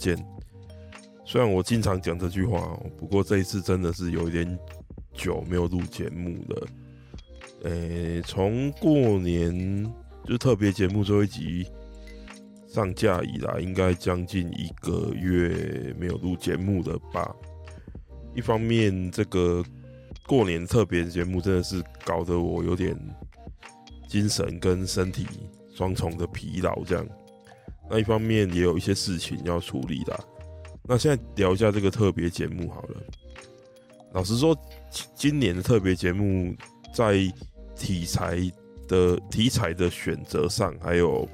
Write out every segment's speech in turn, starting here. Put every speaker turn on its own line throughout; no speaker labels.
见，虽然我经常讲这句话哦，不过这一次真的是有点久没有录节目了。诶，从过年就特别节目最后一集上架以来，应该将近一个月没有录节目了吧？一方面，这个过年特别节目真的是搞得我有点精神跟身体双重的疲劳，这样。那一方面也有一些事情要处理的。那现在聊一下这个特别节目好了。老实说，今年的特别节目在题材的题材的选择上，还有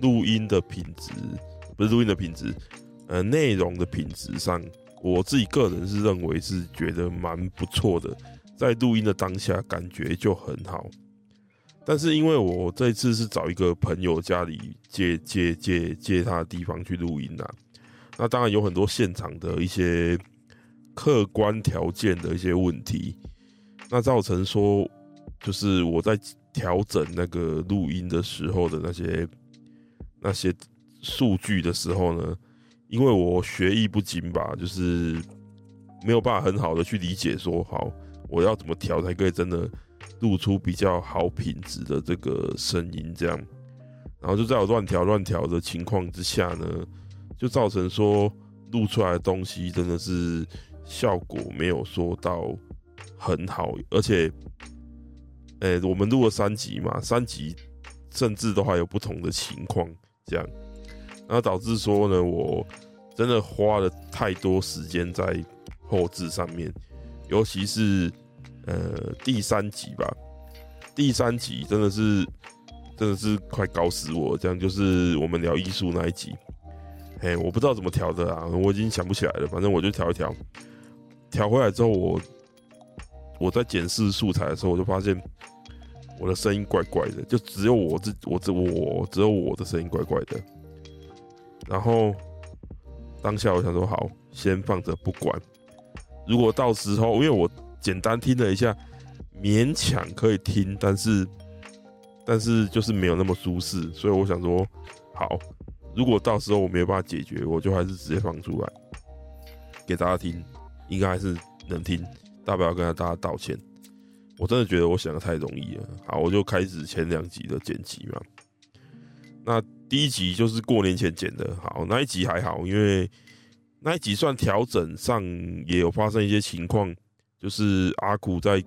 录音的品质，不是录音的品质，呃，内容的品质上，我自己个人是认为是觉得蛮不错的。在录音的当下，感觉就很好。但是因为我这次是找一个朋友家里借借借借他的地方去录音啊，那当然有很多现场的一些客观条件的一些问题，那造成说就是我在调整那个录音的时候的那些那些数据的时候呢，因为我学艺不精吧，就是没有办法很好的去理解说好我要怎么调才可以真的。录出比较好品质的这个声音，这样，然后就在我乱调乱调的情况之下呢，就造成说录出来的东西真的是效果没有说到很好，而且，诶、我们录了三集嘛，三集甚至都还有不同的情况，这样，然后导致说呢，我真的花了太多时间在后置上面，尤其是。呃，第三集吧，第三集真的是，真的是快搞死我。这样就是我们聊艺术那一集，嘿，我不知道怎么调的啊，我已经想不起来了。反正我就调一调，调回来之后我，我在检视素材的时候，我就发现我的声音怪怪的，就只有我自我只我只有我的声音怪怪的。然后当下我想说，好，先放着不管。如果到时候，因为我。简单听了一下，勉强可以听，但是但是就是没有那么舒适，所以我想说，好，如果到时候我没有办法解决，我就还是直接放出来给大家听，应该还是能听，大不了跟大家道歉。我真的觉得我想的太容易了，好，我就开始前两集的剪辑嘛。那第一集就是过年前剪的，好，那一集还好，因为那一集算调整上也有发生一些情况。就是阿古在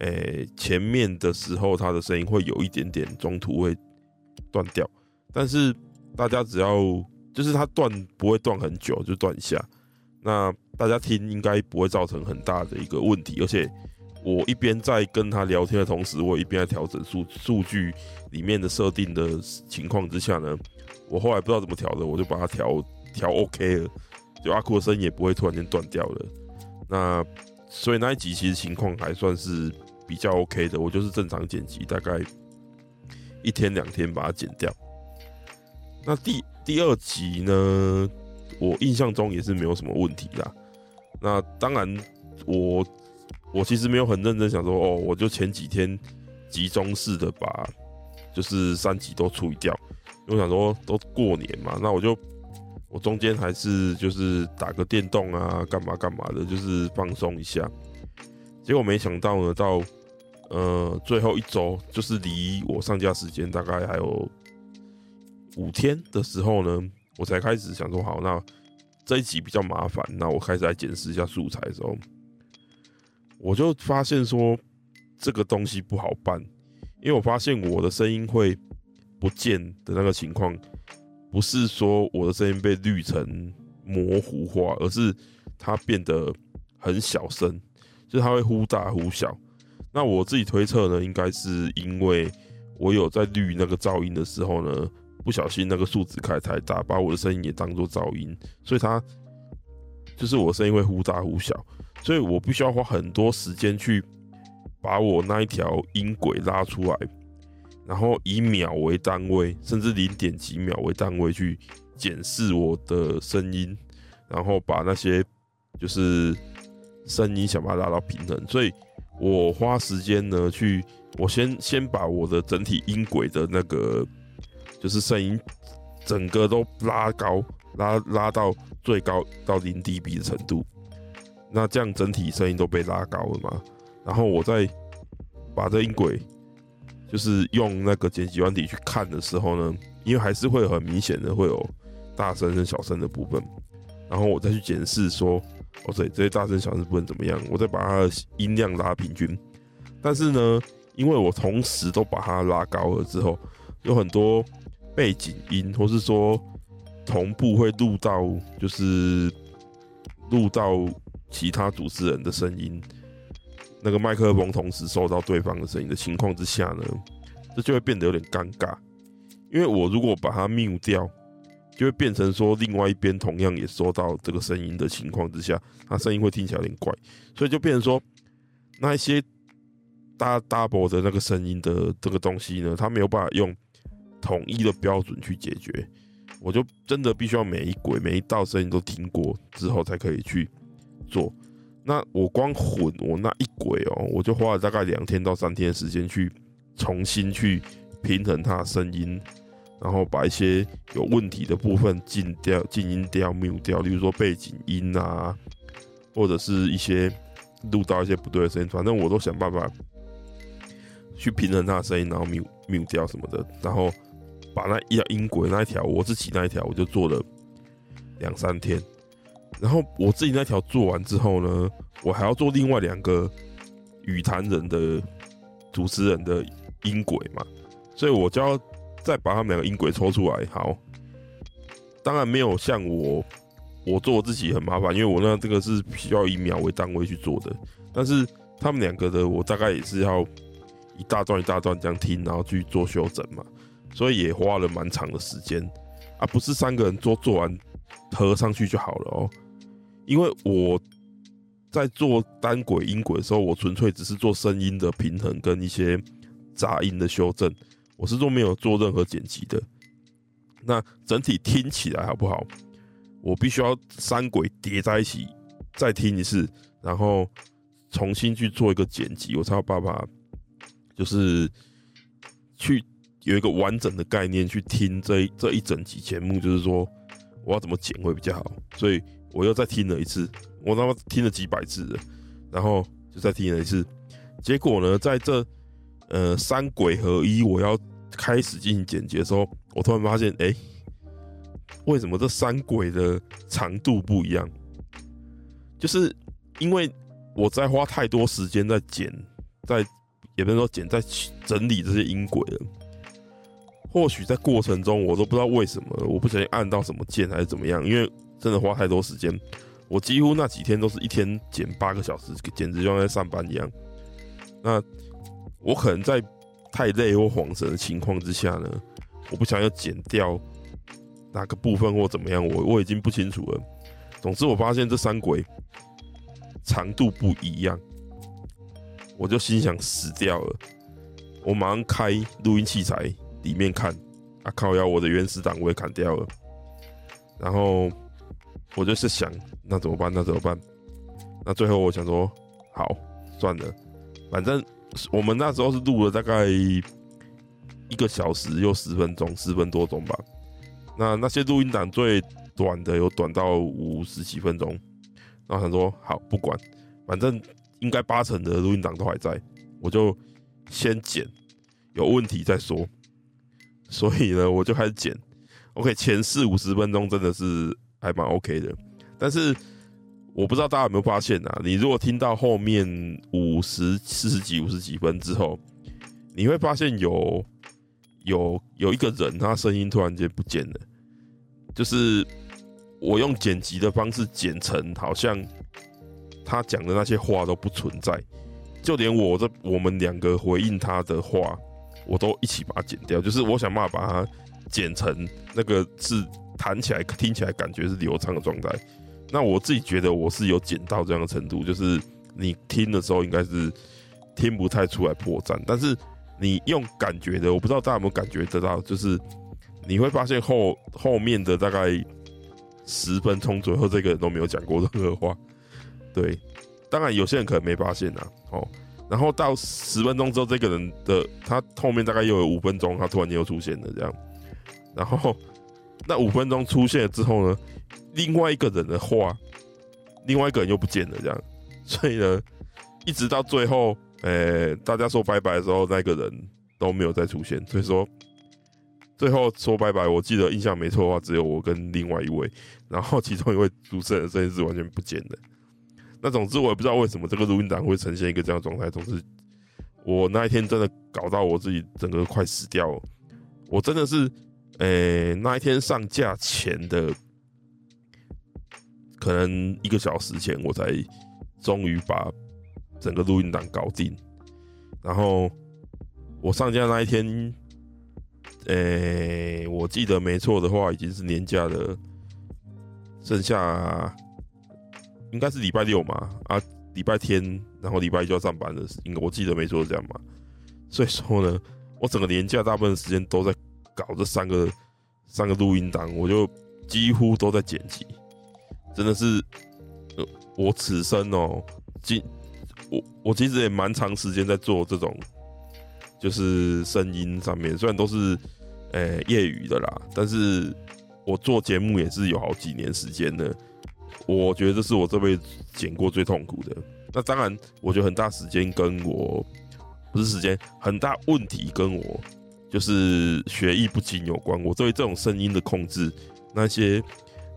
诶、前面的时候，他的声音会有一点点中途会断掉，但是大家只要就是他断不会断很久，就断一下，那大家听应该不会造成很大的一个问题。而且我一边在跟他聊天的同时，我一边在调整数数据里面的设定的情况之下呢，我后来不知道怎么调的，我就把它调调 OK 了，就阿苦的声音也不会突然间断掉了。那所以那一集其实情况还算是比较 OK 的，我就是正常剪辑，大概一天两天把它剪掉。那第第二集呢，我印象中也是没有什么问题啦。那当然我，我其实没有很认真想说，哦，我就前几天集中式的把就是三集都处理掉，因为想说都过年嘛，那我就。我中间还是就是打个电动啊，干嘛干嘛的，就是放松一下。结果没想到呢，到呃最后一周，就是离我上架时间大概还有五天的时候呢，我才开始想说，好，那这一集比较麻烦，那我开始来检视一下素材的时候，我就发现说这个东西不好办，因为我发现我的声音会不见的那个情况。不是说我的声音被滤成模糊化，而是它变得很小声，就是它会忽大忽小。那我自己推测呢，应该是因为我有在滤那个噪音的时候呢，不小心那个数值开太大，把我的声音也当做噪音，所以它就是我声音会忽大忽小，所以我必须要花很多时间去把我那一条音轨拉出来，然后以秒为单位，甚至零点几秒为单位去检视我的声音，然后把那些就是声音想把它拉到平衡，所以。我花时间呢，去我先先把我的整体音轨的那个，就是声音整个都拉高，拉拉到最高到零 dB 的程度，那这样整体声音都被拉高了嘛。然后我再把这音轨，就是用那个剪辑软体去看的时候呢，因为还是会很明显的会有大声跟小声的部分，然后我再去检视说。哦，对，这些大声小声部分怎么样，我再把它的音量拉平均。但是呢，因为我同时都把它拉高了之后，有很多背景音，或是说同步会录到，就是录到其他主持人的声音，那个麦克风同时收到对方的声音的情况之下呢，这就会变得有点尴尬。因为我如果把它 mute 掉。就会变成说，另外一边同样也收到这个声音的情况之下，它声音会听起来有点怪，所以就变成说，那一些 double 的那个声音的这个东西呢，它没有办法用统一的标准去解决。我就真的必须要每一轨每一道声音都听过之后才可以去做。那我光混我那一轨哦，我就花了大概两天到三天的时间去重新去平衡它的声音。然后把一些有问题的部分禁掉、静音掉、mute 掉，例如说背景音啊，或者是一些录到一些不对的声音，反正我都想办法去平衡它的声音，然后 mute mute 掉什么的，然后把那一条音轨那一条我自己那一条，我就做了两三天。然后我自己那条做完之后呢，我还要做另外两个与谈人的主持人的音轨嘛，所以我就要。再把他们两个音轨抽出来，好。当然没有像我，我做我自己很麻烦，因为我那这个是需要以秒为单位去做的。但是他们两个的，我大概也是要一大段一大段这样听，然后去做修整嘛，所以也花了蛮长的时间，而不是三个人做做完合上去就好了哦。因为我在做单轨音轨的时候，我纯粹只是做声音的平衡跟一些杂音的修正。我是做没有做任何剪辑的，那整体听起来好不好？我必须要三轨叠在一起再听一次，然后重新去做一个剪辑，我才有办法，就是去有一个完整的概念去听这这一整集节目，就是说我要怎么剪会比较好。所以我又再听了一次，我他妈听了几百次了，然后就再听了一次，结果呢，在这呃三轨合一，我要。开始进行剪辑的时候，我突然发现，哎、为什么这三轨的长度不一样？就是因为我在花太多时间在剪，在也不能说剪，在整理这些音轨了。或许在过程中，我都不知道为什么，我不小心按到什么键还是怎么样，因为真的花太多时间。我几乎那几天都是一天剪八个小时，简直就像在上班一样。那我可能在。太累或恍神的情况之下呢，我不想要剪掉哪个部分或怎么样，我我已经不清楚了。总之，我发现这三轨长度不一样，我就心想死掉了。我马上开录音器材里面看，啊靠！要我的原始档我也砍掉了。然后我就是想，那怎么办？那怎么办？那最后我想说，好，算了，反正。我们那时候是录了大概一个小时又十分钟，十分多钟吧。那那些录音档最短的有短到五十几分钟。然后他说：“好，不管，反正应该八成的录音档都还在，我就先剪，有问题再说。”所以呢，我就开始剪。OK，前四五十分钟真的是还蛮 OK 的，但是。我不知道大家有没有发现啊？你如果听到后面五十四十几、五十几分之后，你会发现有有有一个人，他声音突然间不见了。就是我用剪辑的方式剪成，好像他讲的那些话都不存在，就连我这我们两个回应他的话，我都一起把它剪掉。就是我想办法把它剪成那个是弹起来听起来感觉是流畅的状态。那我自己觉得我是有剪到这样的程度，就是你听的时候应该是听不太出来破绽，但是你用感觉的，我不知道大家有没有感觉得到，就是你会发现后后面的大概十分钟左右，这个人都没有讲过任何话。对，当然有些人可能没发现呐，哦，然后到十分钟之后，这个人的他后面大概又有五分钟，他突然间又出现了这样，然后那五分钟出现了之后呢，另外一个人的话，另外一个人又不见了这样，所以呢，一直到最后，呃，大家说拜拜的时候，那个人都没有再出现，所以说最后说拜拜，我记得印象没错的话，只有我跟另外一位，然后其中一位主持人的声音是完全不见的。那总之我也不知道为什么这个录音档会呈现一个这样的状态。总之，我那一天真的搞到我自己整个快死掉了。我真的是，诶、那一天上架前的可能一个小时前，我才终于把整个录音档搞定。然后我上架那一天，诶、我记得没错的话，已经是年假的剩下。应该是礼拜六嘛，啊，礼拜天，然后礼拜一就要上班了，应该我记得没错是这样嘛。所以说呢，我整个年假大部分时间都在搞这三个三个录音档，我就几乎都在剪辑，真的是，呃，我此生哦，今我我其实也蛮长时间在做这种，就是声音上面，虽然都是诶、欸、业余的啦，但是我做节目也是有好几年时间的。我觉得这是我这辈子剪过最痛苦的。那当然，我觉得很大时间跟我不是时间，很大问题跟我就是学艺不精有关。我对这种声音的控制，那些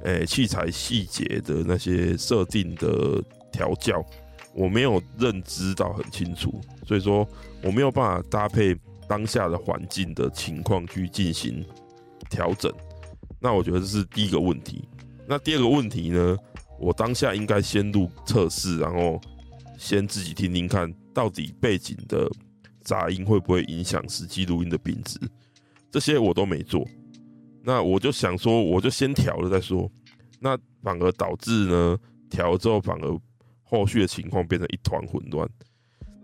诶、器材细节的那些设定的调教，我没有认知到很清楚，所以说我没有办法搭配当下的环境的情况去进行调整。那我觉得这是第一个问题。那第二个问题呢？我当下应该先录测试，然后先自己听听看，到底背景的杂音会不会影响实际录音的品质？这些我都没做。那我就想说，我就先调了再说。那反而导致呢，调了之后反而后续的情况变成一团混乱。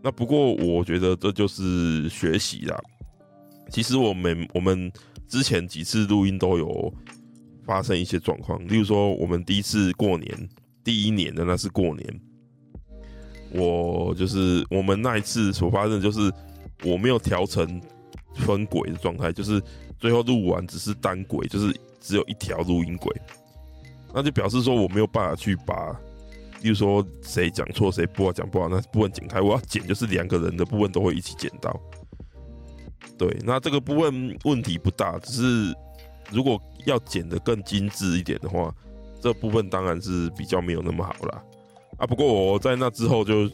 那不过我觉得这就是学习啦。其实我们我们之前几次录音都有。发生一些状况，例如说，我们第一次过年，第一年的那是过年，我就是我们那一次所发生的就是我没有调成分轨的状态，就是最后录完只是单轨，就是只有一条录音轨，那就表示说我没有办法去把，例如说谁讲错谁不好讲不好，那部分剪开，我要剪就是两个人的部分都会一起剪到。对，那这个部分问题不大，只是。如果要剪得更精致一点的话，这部分当然是比较没有那么好啦。啊。不过我在那之后就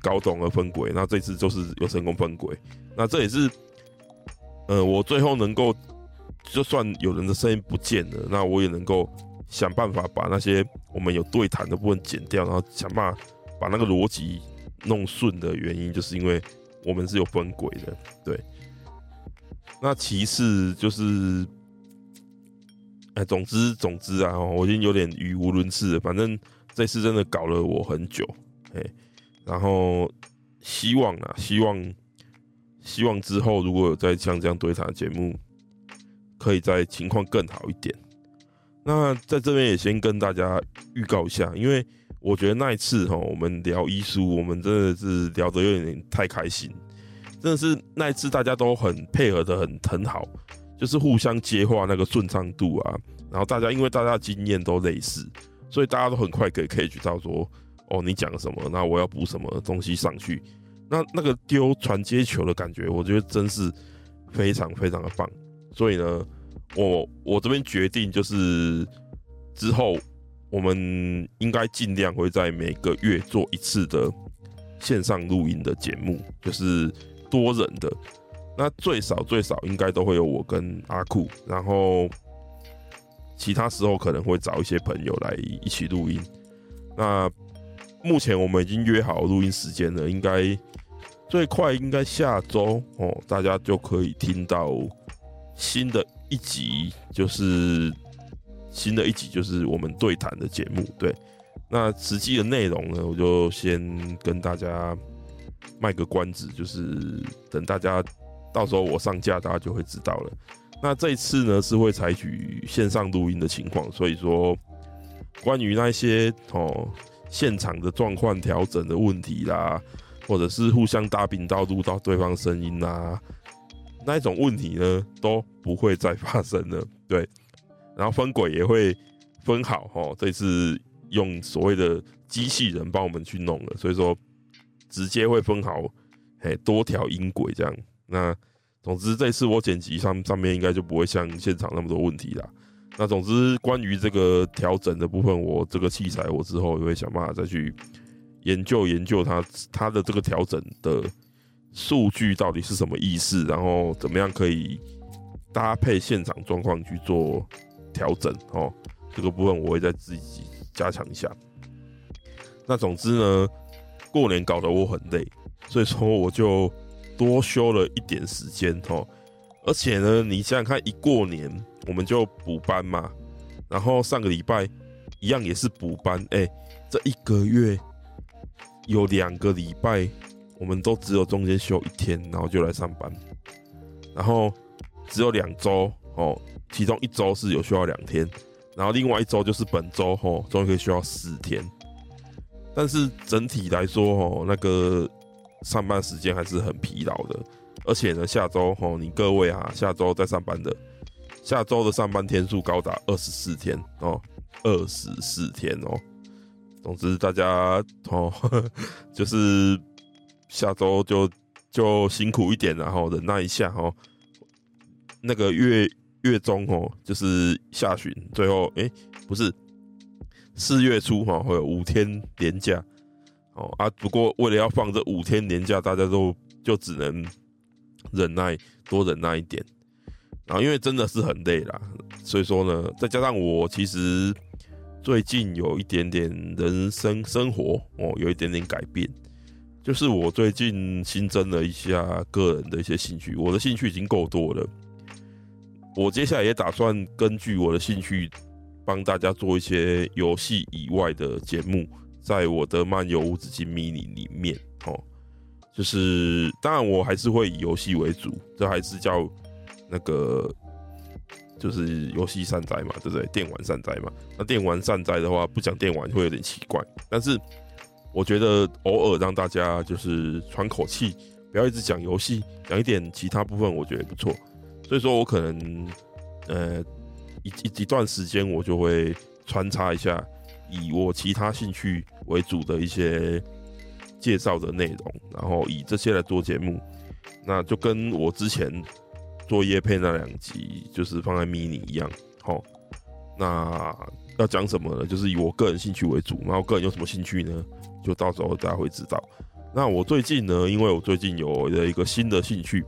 搞懂了分轨，那这次就是有成功分轨。那这也是，呃，我最后能够，就算有人的声音不见了，那我也能够想办法把那些我们有对谈的部分剪掉，然后想办法把那个逻辑弄顺的原因，就是因为我们是有分轨的。对。那其次就是。哎，总之总之啊，我已经有点语无伦次了。反正这次真的搞了我很久，哎，然后希望啊，希望希望之后如果有再像这样对谈的节目，可以在情况更好一点。那在这边也先跟大家预告一下，因为我觉得那一次哈，我们聊医书，我们真的是聊得有点太开心，真的是那一次大家都很配合得很很好。就是互相接话那个顺畅度啊，然后大家因为大家的经验都类似，所以大家都很快可以 catch 到说，哦，你讲什么，那我要补什么东西上去，那那个丢传接球的感觉，我觉得真是非常非常的棒。所以呢，我我这边决定就是之后我们应该尽量会在每个月做一次的线上录音的节目，就是多人的。那最少最少应该都会有我跟阿酷，然后其他时候可能会找一些朋友来一起录音。那目前我们已经约好录音时间了，应该最快应该下周哦，大家就可以听到新的一集，就是新的一集就是我们对谈的节目。对，那实际的内容呢，我就先跟大家卖个关子，就是等大家到时候我上架，大家就会知道了。那这次呢，是会采取线上录音的情况，所以说关于那些哦。现场的状况调整的问题啦，或者是互相大频道录到对方声音啦，那一种问题呢都不会再发生了。对，然后分轨也会分好哦，这次用所谓的机器人帮我们去弄了，所以说直接会分好，嘿，多条音轨这样。那总之这次我剪辑上上面应该就不会像现场那么多问题啦。那总之，关于这个调整的部分，我这个器材我之后也会想办法再去研究研究它它的这个调整的数据到底是什么意思，然后怎么样可以搭配现场状况去做调整哦。这个部分我会再自己加强一下。那总之呢，过年搞得我很累，所以说我就多休了一点时间哦。而且呢，你想想看，一过年。我们就补班嘛，然后上个礼拜一样也是补班，哎、这一个月有两个礼拜，我们都只有中间休一天，然后就来上班，然后只有两周哦，其中一周是有需要两天，然后另外一周就是本周哦，终于可以需要四天，但是整体来说哦，那个上班时间还是很疲劳的，而且呢，下周哦，你各位啊，下周在上班的。下周的上班天数高达二十四天哦，二十四天哦。总之，大家哦，就是下周就就辛苦一点，然后忍耐一下哦。那个月月中哦，就是下旬，最后哎、欸，不是四月初哈，会有五天连假哦啊。不过为了要放这五天年假，大家都就只能忍耐，多忍耐一点。然后因为真的是很累啦，所以说呢，再加上我其实最近有一点点人生生活哦，有一点点改变，就是我最近新增了一下个人的一些兴趣，我的兴趣已经够多了，我接下来也打算根据我的兴趣帮大家做一些游戏以外的节目，在我的漫游无止境 mini 里面哦，就是当然我还是会以游戏为主，这还是叫。那个就是游戏善哉嘛，对不对？电玩善哉嘛。那电玩善哉的话，不讲电玩会有点奇怪。但是我觉得偶尔让大家就是喘口气，不要一直讲游戏，讲一点其他部分，我觉得也不错。所以说我可能呃一一一段时间，我就会穿插一下以我其他兴趣为主的一些介绍的内容，然后以这些来做节目。那就跟我之前。做业配那两集就是放在 mini 一样，好，那要讲什么呢？就是以我个人兴趣为主，然后个人有什么兴趣呢？就到时候大家会知道。那我最近呢，因为我最近有了一个新的兴趣，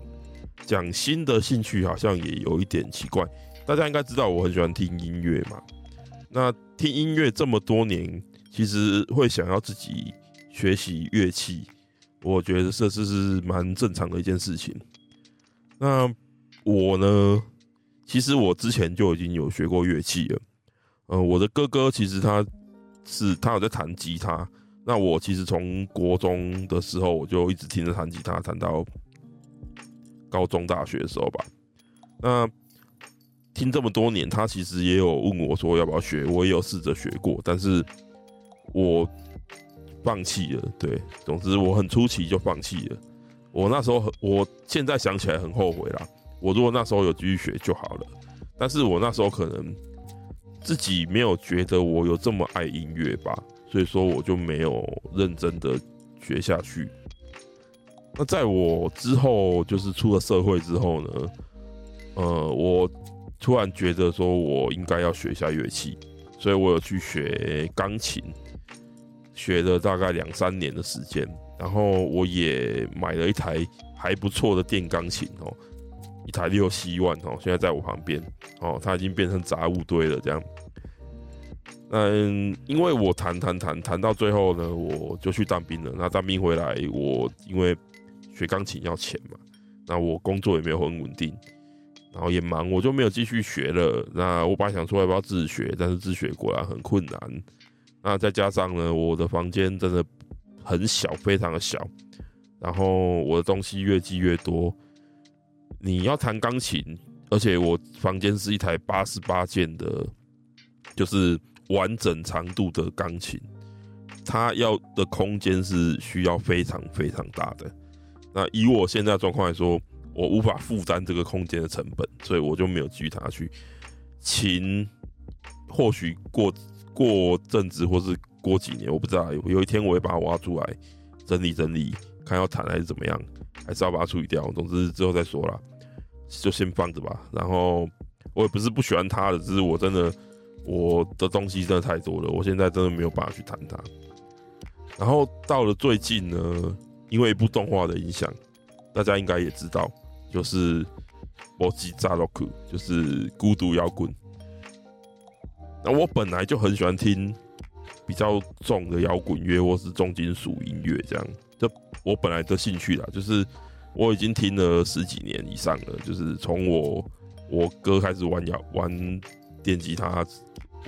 讲新的兴趣好像也有一点奇怪。大家应该知道我很喜欢听音乐嘛，那听音乐这么多年，其实会想要自己学习乐器，我觉得这是是蛮正常的一件事情。那我呢，其实我之前就已经有学过乐器了。呃，我的哥哥其实他是他有在弹吉他。那我其实从国中的时候我就一直听着弹吉他，弹到高中、大学的时候吧。那听这么多年，他其实也有问我说要不要学，我也有试着学过，但是我放弃了。对，总之我很初期就放弃了。我那时候很，我现在想起来很后悔啦。我如果那时候有继续学就好了，但是我那时候可能自己没有觉得我有这么爱音乐吧，所以说我就没有认真的学下去。那在我之后，就是出了社会之后呢，呃，我突然觉得说我应该要学一下乐器，所以我有去学钢琴，学了大概两三年的时间，然后我也买了一台还不错的电钢琴哦。一台六七万哦，现在在我旁边哦，它已经变成杂物堆了这样。嗯，因为我弹弹弹弹到最后呢，我就去当兵了。那当兵回来，我因为学钢琴要钱嘛，那我工作也没有很稳定，然后也忙，我就没有继续学了。那我本来想说要不要自学，但是自学果然很困难。那再加上呢，我的房间真的很小，非常的小，然后我的东西越积越多。你要弹钢琴，而且我房间是一台八十八键的，就是完整长度的钢琴，它要的空间是需要非常非常大的。那以我现在状况来说，我无法负担这个空间的成本，所以我就没有继续弹下去。琴或许过过阵子，或是过几年，我不知道。有一天我会把它挖出来整理整理，看要弹还是怎么样，还是要把它处理掉。总之之后再说啦，就先放着吧。然后我也不是不喜欢它的，只是我真的我的东西真的太多了，我现在真的没有办法去弹它。然后到了最近呢。因为一部动画的影响，大家应该也知道，就是《ボッチザロック》，就是孤独摇滚。那我本来就很喜欢听比较重的摇滚乐或是重金属音乐，这样，就我本来的兴趣啦，就是我已经听了十几年以上了，就是从我我哥开始玩摇玩电吉他，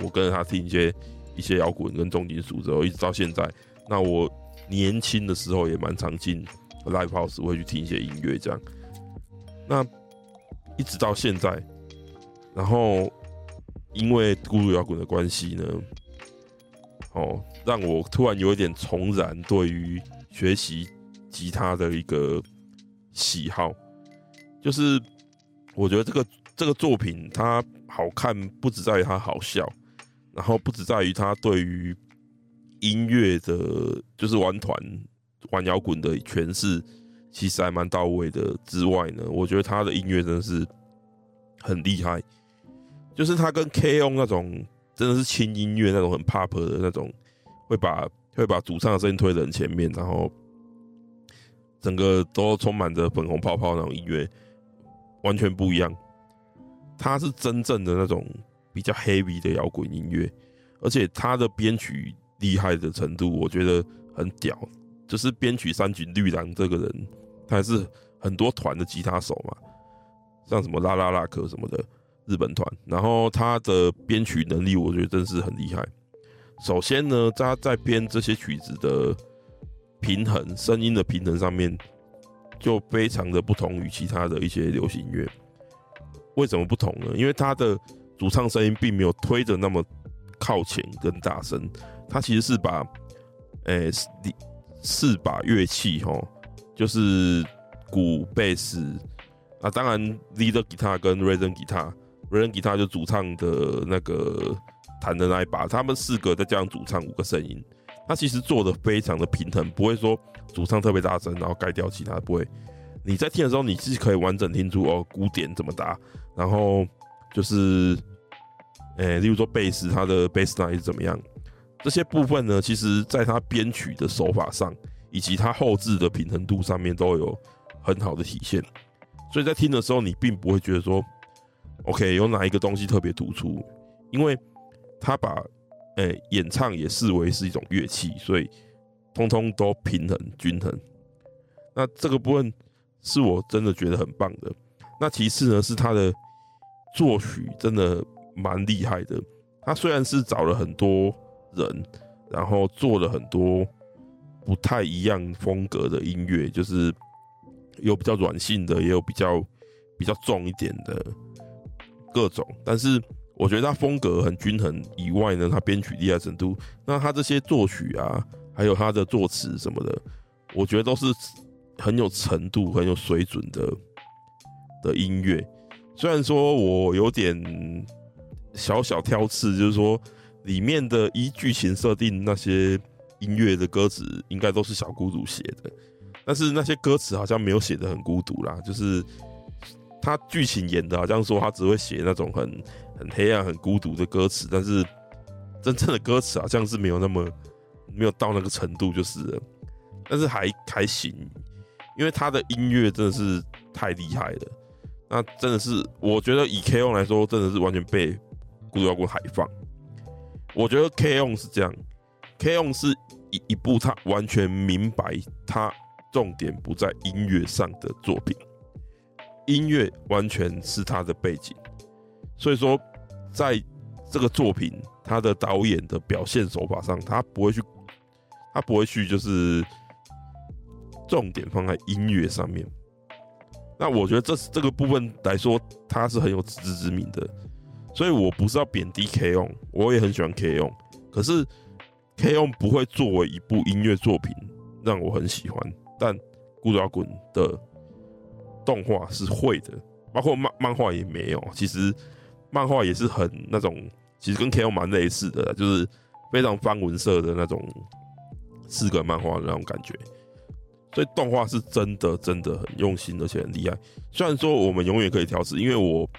我跟着他听一些一些摇滚跟重金属之后，一直到现在，那我。年轻的时候也蛮常进 live house，会去听一些音乐这样。 那一直到现在，然后因为孤独摇滚的关系呢，哦，让我突然有一点重燃对于学习吉他的一个喜好。就是我觉得这个这个作品它好看，不只在于它好笑，然后不只在于它对于。音乐的，就是玩团、玩摇滚的诠释，其实还蛮到位的。之外呢，我觉得他的音乐真的是很厉害。就是他跟 K.O. 那种真的是轻音乐那种很 pop 的那种，会把会把主唱的声音推得很前面，然后整个都充满着粉红泡泡那种音乐，完全不一样。他是真正的那种比较 heavy 的摇滚音乐，而且他的编曲。厉害的程度，我觉得很屌。就是编曲三井绿郎这个人，他还是很多团的吉他手嘛，像什么拉拉拉克什么的日本团。然后他的编曲能力，我觉得真是很厉害。首先呢，他在编这些曲子的平衡、声音的平衡上面，就非常的不同于其他的一些流行乐。为什么不同呢？因为他的主唱声音并没有推的那么靠前跟大声。他其实是把，诶，四四把乐器齁，就是鼓、贝斯，啊，当然 leader guitar 跟 rhythm guitar，rhythm guitar 就主唱的那个弹的那一把，他们四个再加上主唱五个声音，他其实做的非常的平衡，不会说主唱特别大声，然后盖掉其他不会。你在听的时候，你是可以完整听出哦鼓点怎么打，然后就是，诶，例如说贝斯，它的 bass line 是怎么样。这些部分呢，其实在他编曲的手法上，以及他后置的平衡度上面都有很好的体现。所以在听的时候，你并不会觉得说，OK，有哪一个东西特别突出，因为他把诶、演唱也视为是一种乐器，所以通通都平衡均衡。那这个部分是我真的觉得很棒的。那其次呢，是他的作曲真的蛮厉害的。他虽然是找了很多。人，然后做了很多不太一样风格的音乐，就是有比较软性的，也有比较比较重一点的各种。但是我觉得他风格很均衡以外呢，他编曲厉害程度，那他这些作曲啊，还有他的作词什么的，我觉得都是很有程度、很有水准的的音乐。虽然说我有点小小挑刺，就是说。里面的依剧情设定，那些音乐的歌词应该都是小孤独写的，但是那些歌词好像没有写的很孤独啦。就是他剧情演的好像说他只会写那种很很黑暗、很孤独的歌词，但是真正的歌词好像是没有那么没有到那个程度，就是了，但是还还行，因为他的音乐真的是太厉害了。那真的是我觉得以 K.O. 来说，真的是完全被孤独摇滚海放。我觉得 K-ON 是这样，K-ON 是一一部他完全明白他重点不在音乐上的作品，音乐完全是他的背景，所以说在这个作品他的导演的表现手法上，他不会去，他不会去就是重点放在音乐上面。那我觉得这这个部分来说，他是很有自知之明的。所以我不是要贬低 K-ON，我也很喜欢 K-ON，可是 K-ON 不会作为一部音乐作品让我很喜欢，但《孤独摇滚》的动画是会的，包括漫漫画也没有。其实漫画也是很那种，其实跟 K-ON 蛮类似的，就是非常方文色的那种四格漫画的那种感觉。所以动画是真的真的很用心，而且很厉害。虽然说我们永远可以调试，因为我。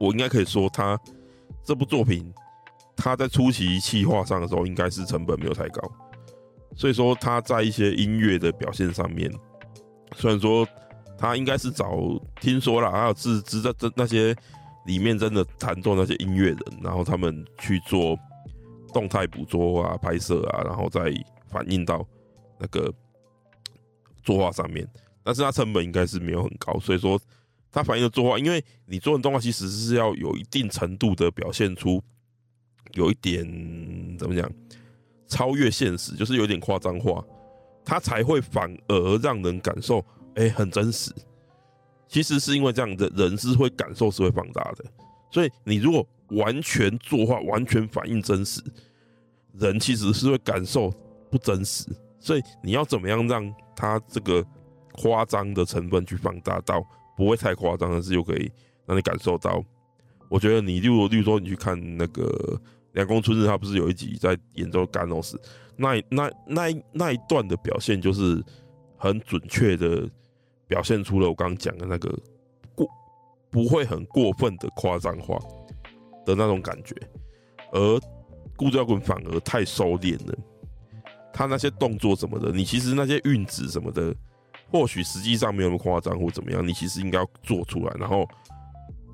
我应该可以说，他这部作品，他在初期企划上的时候，应该是成本没有太高，所以说他在一些音乐的表现上面，虽然说他应该是找听说了，还有自知在这那些里面真的弹奏那些音乐人，然后他们去做动态捕捉啊、拍摄啊，然后再反映到那个作画上面，但是他成本应该是没有很高，所以说。他反映的作画，因为你做的动画其实是要有一定程度的表现出，有一点怎么讲，超越现实，就是有点夸张化，它才会反而让人感受，哎，很真实。其实是因为这样的人是会感受是会放大的，所以你如果完全作画，完全反映真实，人其实是会感受不真实。所以你要怎么样让他这个夸张的成分去放大到？不会太夸张，但是又可以让你感受到。我觉得你，例如，例如说，你去看那个《凉宫春日》，他不是有一集在演奏干诺斯，那那那那一段的表现，就是很准确的表现出了我刚刚讲的那个过不会很过分的夸张化的那种感觉，而《孤独摇滚》反而太收敛了，他那些动作什么的，你其实那些韵指什么的。或许实际上没有那么夸张或怎么样，你其实应该要做出来，然后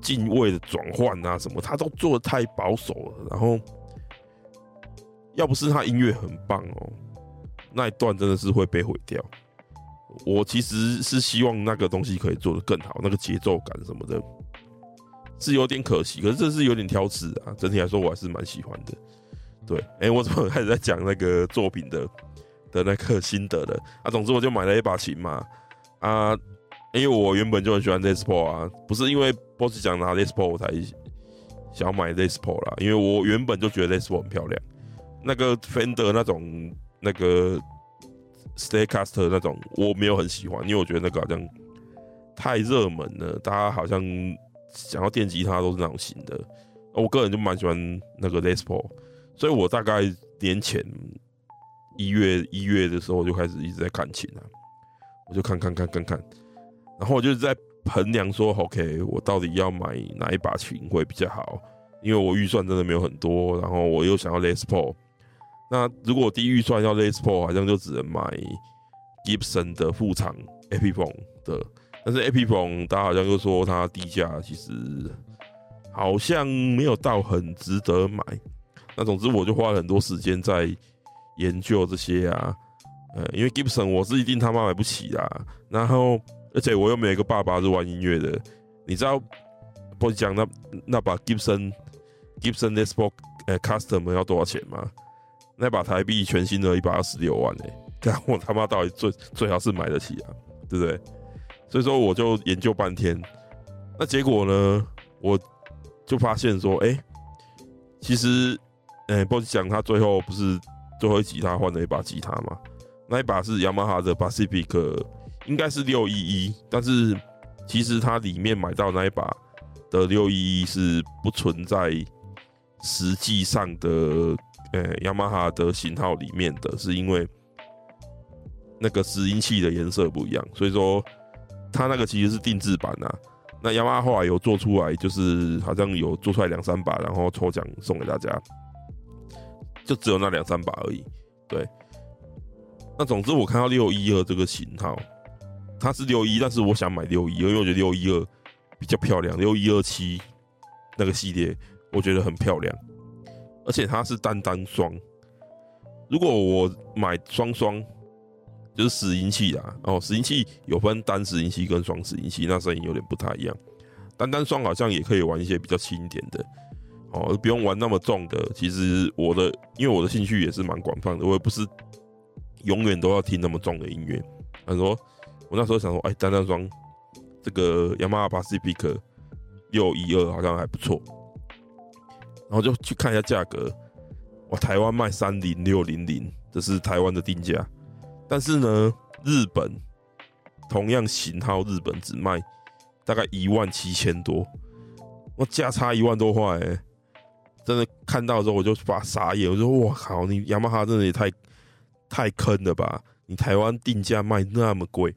敬畏的转换啊什么，他都做的太保守了。然后要不是他音乐很棒哦，那一段真的是会被毁掉。我其实是希望那个东西可以做得更好，那个节奏感什么的，是有点可惜。可是这是有点挑刺啊，整体来说我还是蛮喜欢的。对，哎、我怎么开始在讲那个作品的？的那个心得的。啊，总之我就买了一把琴嘛。啊，因为我原本就很喜欢 Les Paul 啊，不是因为 Boss 讲拿 Les Paul 我才想要买 Les Paul 啦，因为我原本就觉得 Les Paul 很漂亮，那个 Fender 那种那个 Stratocaster 那种我没有很喜欢，因为我觉得那个好像太热门了，大家好像想要电吉他都是那种型的，我个人就蛮喜欢那个 Les Paul，所以我大概年前。一月一月的时候，就开始一直在看琴啊，我就看看看看看，然后我就在衡量说，OK，我到底要买哪一把琴会比较好？因为我预算真的没有很多，然后我又想要 Les Paul。那如果低预算要 Les Paul，好像就只能买 Gibson 的副厂 Epiphone 的，但是 Epiphone 大家好像又说它低价，其实好像没有到很值得买。那总之，我就花了很多时间在。研究这些啊，呃，因为 Gibson 我是一定他妈买不起啦。然后，而且我又没有一个爸爸是玩音乐的。你知道，不讲那那把 Gibson Gibson Les Paul 呃 Custom 要多少钱吗？那把台币全新的一百二十六万哎、欸，我他妈到底最最好是买得起啊，对不对？所以说我就研究半天，那结果呢，我就发现说，哎、其实，呃，不讲他最后不是。最后一集他换了一把吉他嘛，那一把是雅马哈的 Pacific，应该是六一一，但是其实它里面买到那一把的六一一是不存在实际上的呃雅马哈的型号里面的，是因为那个拾音器的颜色不一样，所以说它那个其实是定制版呐。那雅马哈后来有做出来，就是好像有做出来两三把，然后抽奖送给大家。就只有那两三把而已，对。那总之我看到六一二这个型号，它是六一，但是我想买六一，因为我觉得六一二比较漂亮。六一二七那个系列我觉得很漂亮，而且它是单单双。如果我买双双，就是拾音器啊，哦，拾音器有分单拾音器跟双拾音器，那声音有点不太一样。单单双好像也可以玩一些比较轻一点的，哦，不用玩那么重的。其实我的，因为我的兴趣也是蛮广泛的，我也不是永远都要听那么重的音乐。他说，我那时候想说，哎，单单双这个雅马哈 Pacific 六一二好像还不错，然后就去看一下价格，哇，台湾卖三零六零零，这是台湾的定价。但是呢，日本同样型号，日本只卖大概一万七千多，我价差一万多块，哎，真的看到的时候我就发傻眼，我说哇靠，你雅马哈真的也太太坑了吧？你台湾定价卖那么贵，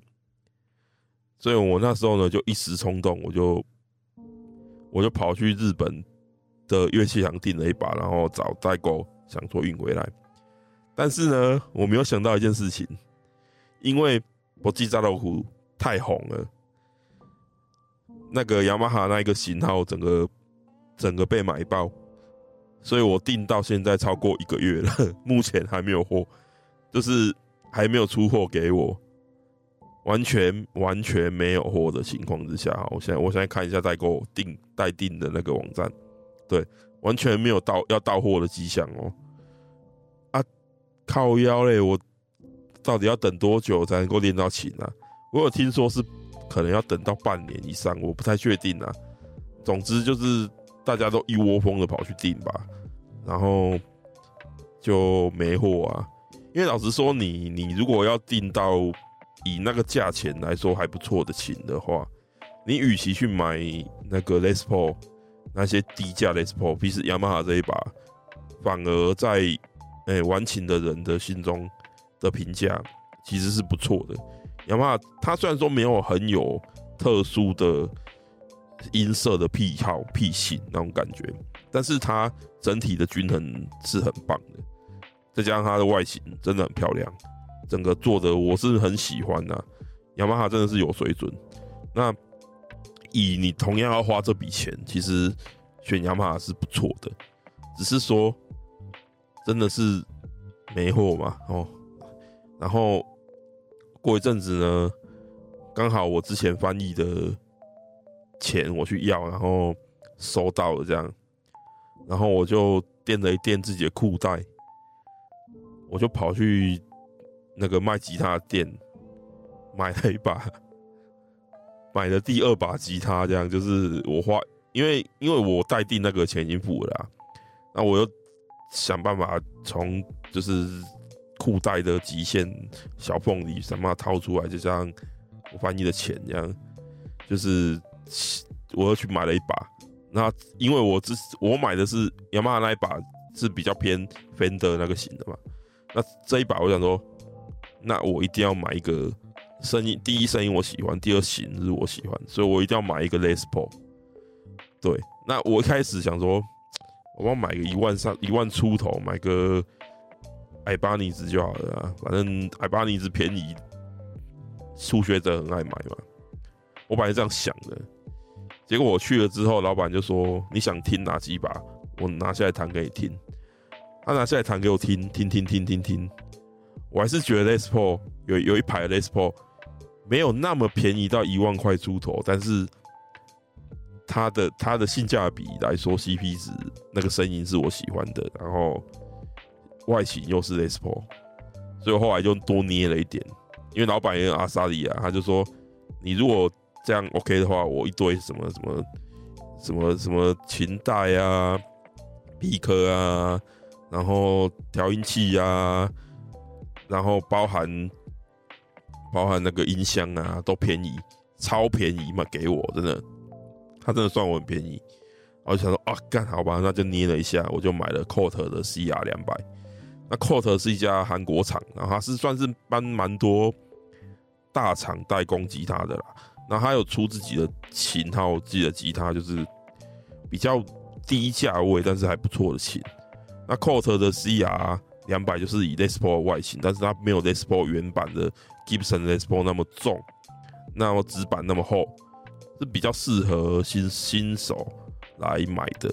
所以我那时候呢就一时冲动，我就我就跑去日本的乐器行订了一把，然后找代购想说运回来。但是呢，我没有想到一件事情，因为我记扎罗虎太红了，那个雅马哈那一个型号整个整个被买爆，所以我订到现在超过一个月了，目前还没有货，就是还没有出货给我，完全完全没有货的情况之下，我现在我现在看一下代购订待订的那个网站，对，完全没有到要到货的迹象哦。啊靠腰嘞！我到底要等多久才能够练到琴啊？我有听说是可能要等到半年以上，我不太确定啊。总之就是大家都一窝蜂的跑去订吧，然后就没货啊。因为老实说你，你如果要订到以那个价钱来说还不错的琴的话，你与其去买那个 Les Paul 那些低价 Les Paul，比起雅马哈这一把，反而在哎、玩琴的人的心中的评价其实是不错的。雅马哈它虽然说没有很有特殊的音色的癖好癖性那种感觉，但是它整体的均衡是很棒的。再加上它的外形真的很漂亮，整个做的我是很喜欢的。雅马哈真的是有水准。那以你同样要花这笔钱，其实选雅马哈是不错的，只是说。真的是没货嘛？哦，然后过一阵子呢，刚好我之前翻译的钱我去要，然后收到了这样，然后我就垫了一垫自己的裤带，我就跑去那个卖吉他店买了一把，买了第二把吉他，这样就是我花，因为因为我待定那个钱已经付了啦，那我又。想办法从就是裤带的极限小缝里想办法掏出来，就这样我翻译的钱这样，就是我又去买了一把。那因为我只我买的是雅马哈那一把是比较偏 Fender 那个型的嘛，那这一把我想说，那我一定要买一个声音，第一声音我喜欢，第二型是我喜欢，所以我一定要买一个 Les Paul。对，那我一开始想说。我要买个一万上一万出头，买个艾巴尼兹就好了啊。反正艾巴尼兹便宜，初学者很爱买嘛。我本来这样想的，结果我去了之后，老板就说：“你想听哪几把？我拿下来弹给你听。”他拿下来弹给我听，听听听听听。我还是觉得 Les Paul 有有一排 Les Paul 没有那么便宜到一万块出头，但是。它的它的性价比来说，CP 值那个声音是我喜欢的，然后外形又是 Les Paul，所以后来就多捏了一点。因为老板也有阿萨利亚，他就说你如果这样 OK 的话，我一堆什么什么什么什么琴带啊、皮壳啊，然后调音器啊，然后包含包含那个音箱啊，都便宜，超便宜嘛，给我真的。他真的算我很便宜，我就想说啊，干好吧，那就捏了一下，我就买了 Cort 的 CR 两百。那 Cort 是一家韩国厂，然后它是算是帮蛮多大厂代工吉他的啦。那他有出自己的型号，自己的吉他就是比较低价位，但是还不错的琴。那 Cort 的 CR 两百就是以 Les Paul 的外形，但是它没有 Les Paul 原版的 Gibson Les Paul 那么重，那么纸板那么厚。是比较适合新新手来买的。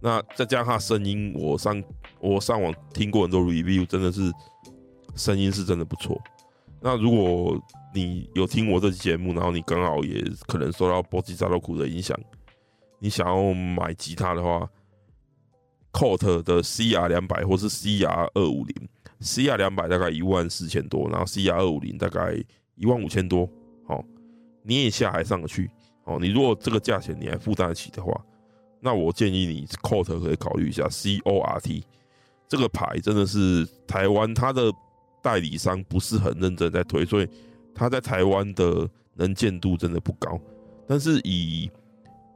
那再加上它声音，我上我上网听过很多 review，真的是声音是真的不错。那如果你有听我这期节目，然后你刚好也可能受到波吉扎洛库的影响，你想要买吉他的话，Cort 的 CR 两百或是 CR 二五零，CR 两百大概一万四千多，然后 CR 二五零大概一万五千多，好，捏一下还上得去。哦，你如果这个价钱你还负担得起的话，那我建议你 Cort 可以考虑一下 CORT 这个牌，真的是台湾它的代理商不是很认真在推，所以它在台湾的能见度真的不高。但是以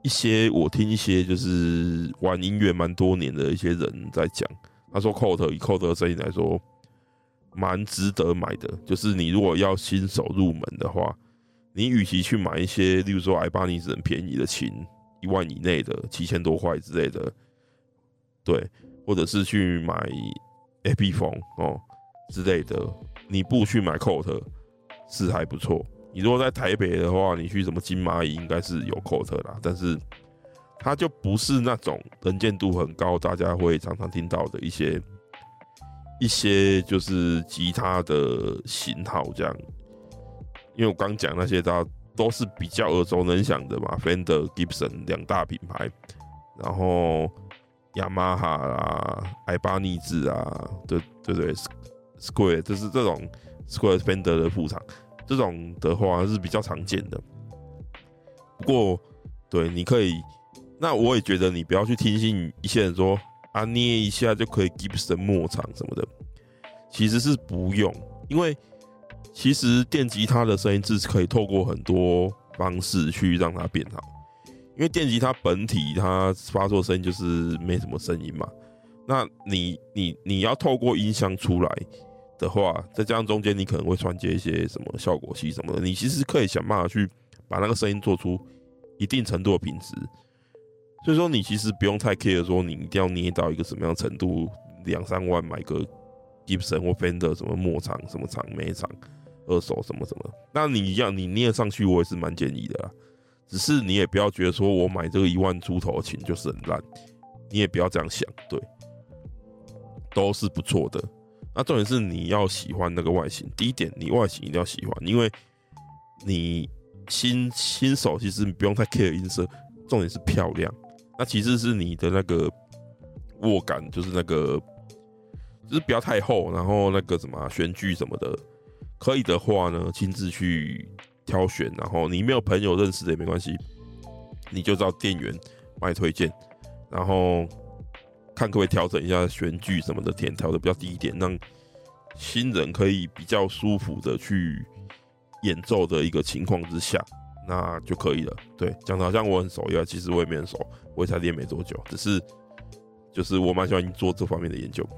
一些我听一些就是玩音乐蛮多年的一些人在讲，他说 Cort 以 Cort 的声音来说，蛮值得买的。就是你如果要新手入门的话。你与其去买一些，例如说艾巴尼斯很便宜的琴，一万以内的七千多块之类的，对，或者是去买 Epiphone 哦之类的，你不去买 Cort 是还不错。你如果在台北的话，你去什么金蚂蚁应该是有 Cot 啦，但是它就不是那种能见度很高，大家会常常听到的一些一些就是吉他的型号这样。因为我刚讲那些，大家都是比较耳熟能详的嘛，Fender、Gibson 两大品牌，然后雅马哈啦、艾巴尼兹啊，对对对，Square 就是这种 Square Fender 的副厂，这种的话是比较常见的。不过，对，你可以，那我也觉得你不要去听信一些人说啊，捏一下就可以 Gibson 末场什么的，其实是不用，因为。其实电吉他的声音是可以透过很多方式去让它变好，因为电吉他本体它发出声音就是没什么声音嘛。那你你你要透过音箱出来的话，再加上中间你可能会穿接一些什么效果器什么的，你其实可以想办法去把那个声音做出一定程度的品质。所以说你其实不用太 care 说你一定要捏到一个什么样程度，两三万买个 Gibson 或 Fender 什么末场什么场没场。二手什么什么，那你一样，你捏上去，我也是蛮建议的啦。只是你也不要觉得说我买这个一万出头的琴就是很烂，你也不要这样想，对，都是不错的。那重点是你要喜欢那个外形，第一点，你外形一定要喜欢，因为你新新手其实你不用太 care 音色，重点是漂亮。那其实是你的那个握感，就是那个就是不要太厚，然后那个什么悬距什么的。可以的话呢，亲自去挑选，然后你没有朋友认识的也没关系，你就找店员帮你推荐，然后看可不可以调整一下悬距什么的，调调的比较低一点，让新人可以比较舒服的去演奏的一个情况之下，那就可以了。对，讲的好像我很熟一样，其实我也没很熟，我也才练没多久，只是就是我蛮喜欢做这方面的研究。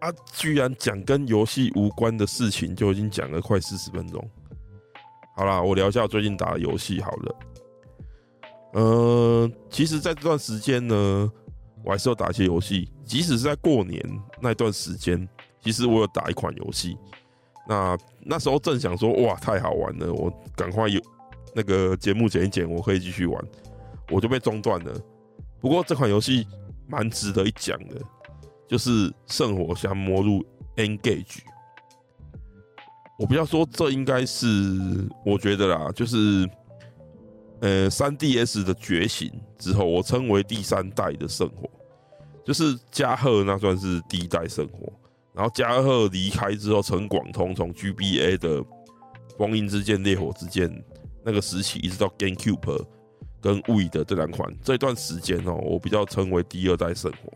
啊！居然讲跟游戏无关的事情，就已经讲了快四十分钟。好啦，我聊一下我最近打的游戏好了。呃，其实在这段时间呢，我还是要打一些游戏。即使是在过年那段时间，其实我有打一款游戏。那那时候正想说，哇，太好玩了，我赶快有那个节目剪一剪，我可以继续玩，我就被中断了。不过这款游戏蛮值得一讲的。就是圣火侠魔录 N-Gage，我不要说，这应该是我觉得啦，就是呃，3DS 的觉醒之后，我称为第三代的圣火，就是加贺那算是第一代圣火，然后加贺离开之后，陈广通从 GBA 的封印之剑、烈火之剑那个时期，一直到 GameCube 跟 Wii 的这两款，这段时间哦，我比较称为第二代圣火。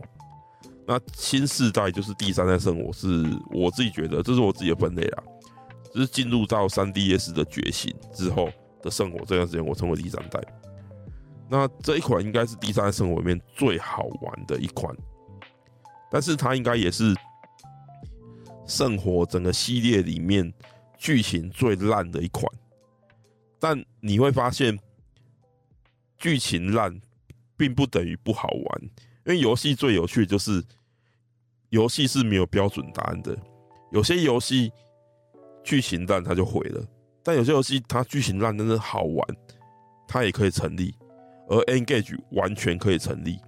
那新世代就是第三代圣火，是我自己觉得，这是我自己的分类啦。就是进入到 3DS 的觉醒之后的圣火这段时间，我称为第三代。那这一款应该是第三代圣火里面最好玩的一款，但是它应该也是圣火整个系列里面剧情最烂的一款。但你会发现，剧情烂并不等于不好玩。因为游戏最有趣的就是，游戏是没有标准答案的。有些游戏剧情烂，它就毁了；但有些游戏它剧情烂，但是好玩，它也可以成立。而 Engage 完全可以成立。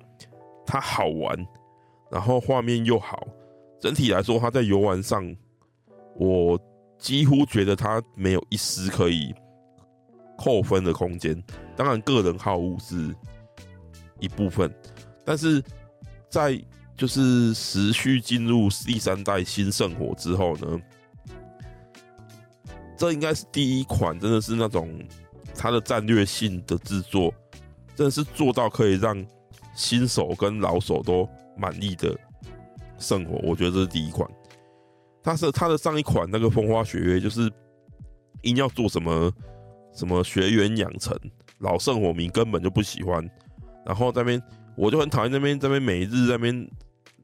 它好玩，然后画面又好，整体来说，它在游玩上，我几乎觉得它没有一丝可以扣分的空间。当然，个人好恶是一部分，但是在就是持续进入第三代新圣火之后呢，这应该是第一款，真的是那种它的战略性的制作。真的是做到可以让新手跟老手都满意的圣火，我觉得这是第一款。它是它的上一款那个风花雪月，就是硬要做什么什么学员养成，老圣火迷根本就不喜欢。然后在那边我就很讨厌那边这边每日在那边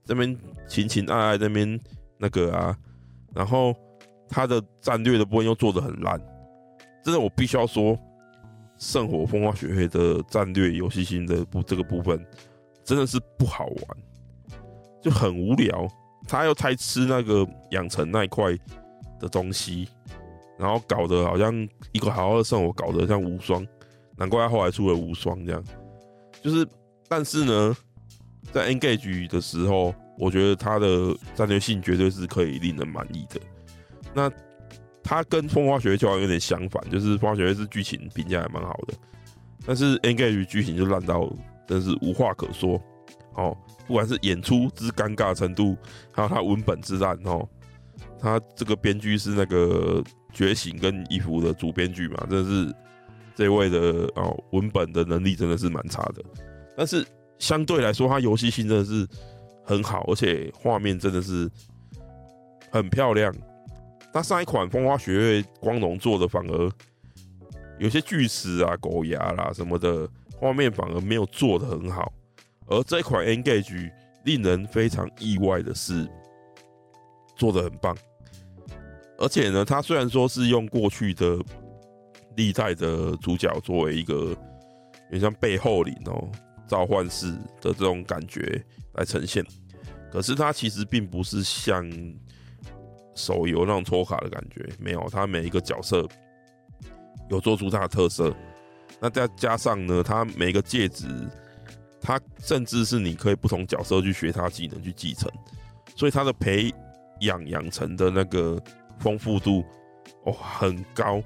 这边情情爱爱那边那个啊，然后他的战略的部分又做得很烂，真的我必须要说。圣火风花雪月的战略游戏性的部这个部分真的是不好玩，就很无聊。他又太吃那个养成那一块的东西，然后搞得好像一个好好的圣火搞得像无双，难怪他后来出了无双这样。就是，但是呢，在 Engage 的时候，我觉得他的战略性绝对是可以令人满意的。那。它跟风花雪月就好像有点相反，就是风花雪月是剧情评价还蛮好的，但是 Engage 剧情就烂到真是无话可说。哦，不管是演出之尴尬程度，还有它文本之烂哦，它这个编剧是那个觉醒跟衣服的主编剧嘛，真的是这位的哦文本的能力真的是蛮差的。但是相对来说，它游戏性真的是很好，而且画面真的是很漂亮。那上一款风花雪月光荣做的反而有些锯齿啊、狗牙啦什么的画面反而没有做的很好，而这款 Engage 令人非常意外的是做的很棒，而且呢，它虽然说是用过去的历代的主角作为一个有像背后灵哦召唤师的这种感觉来呈现，可是它其实并不是像。手游那种抽卡的感觉没有，它每一个角色有做出它的特色。那再加上呢，它每个戒指，它甚至是你可以不同角色去学它技能去继承，所以它的培养养成的那个丰富度哦很高。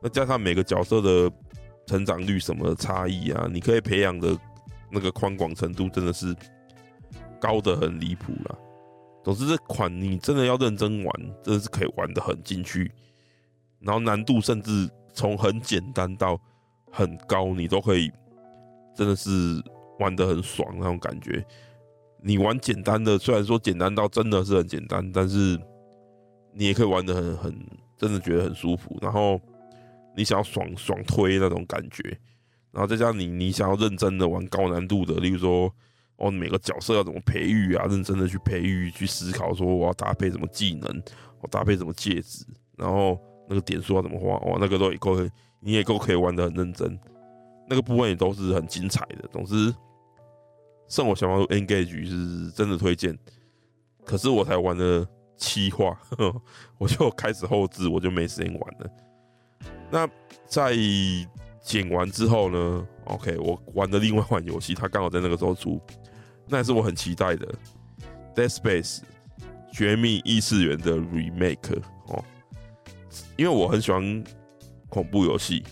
那加上每个角色的成长率什么的差异啊，你可以培养的那个宽广程度真的是高得很离谱了。总之，这款你真的要认真玩，真的是可以玩得很进去。然后难度甚至从很简单到很高，你都可以真的是玩得很爽那种感觉。你玩简单的，虽然说简单到真的是很简单，但是你也可以玩得很很真的觉得很舒服。然后你想要爽爽推那种感觉，然后再加上你你想要认真的玩高难度的，例如说。哦，每个角色要怎么培育啊？认真的去培育，去思考说我要搭配什么技能，我搭配什么戒指，然后那个点数要怎么花？哇，那个都也够，你也够可以玩得很认真。那个部分也都是很精彩的。总之，圣火小毛头 Engage 是真的推荐。可是我才玩了七话，我就开始后置，我就没时间玩了。那在剪完之后呢？OK，我玩的另外一款游戏，它刚好在那个时候出。那也是我很期待的，《Dead Space》绝命异次元的 remake 哦，因为我很喜欢恐怖游戏。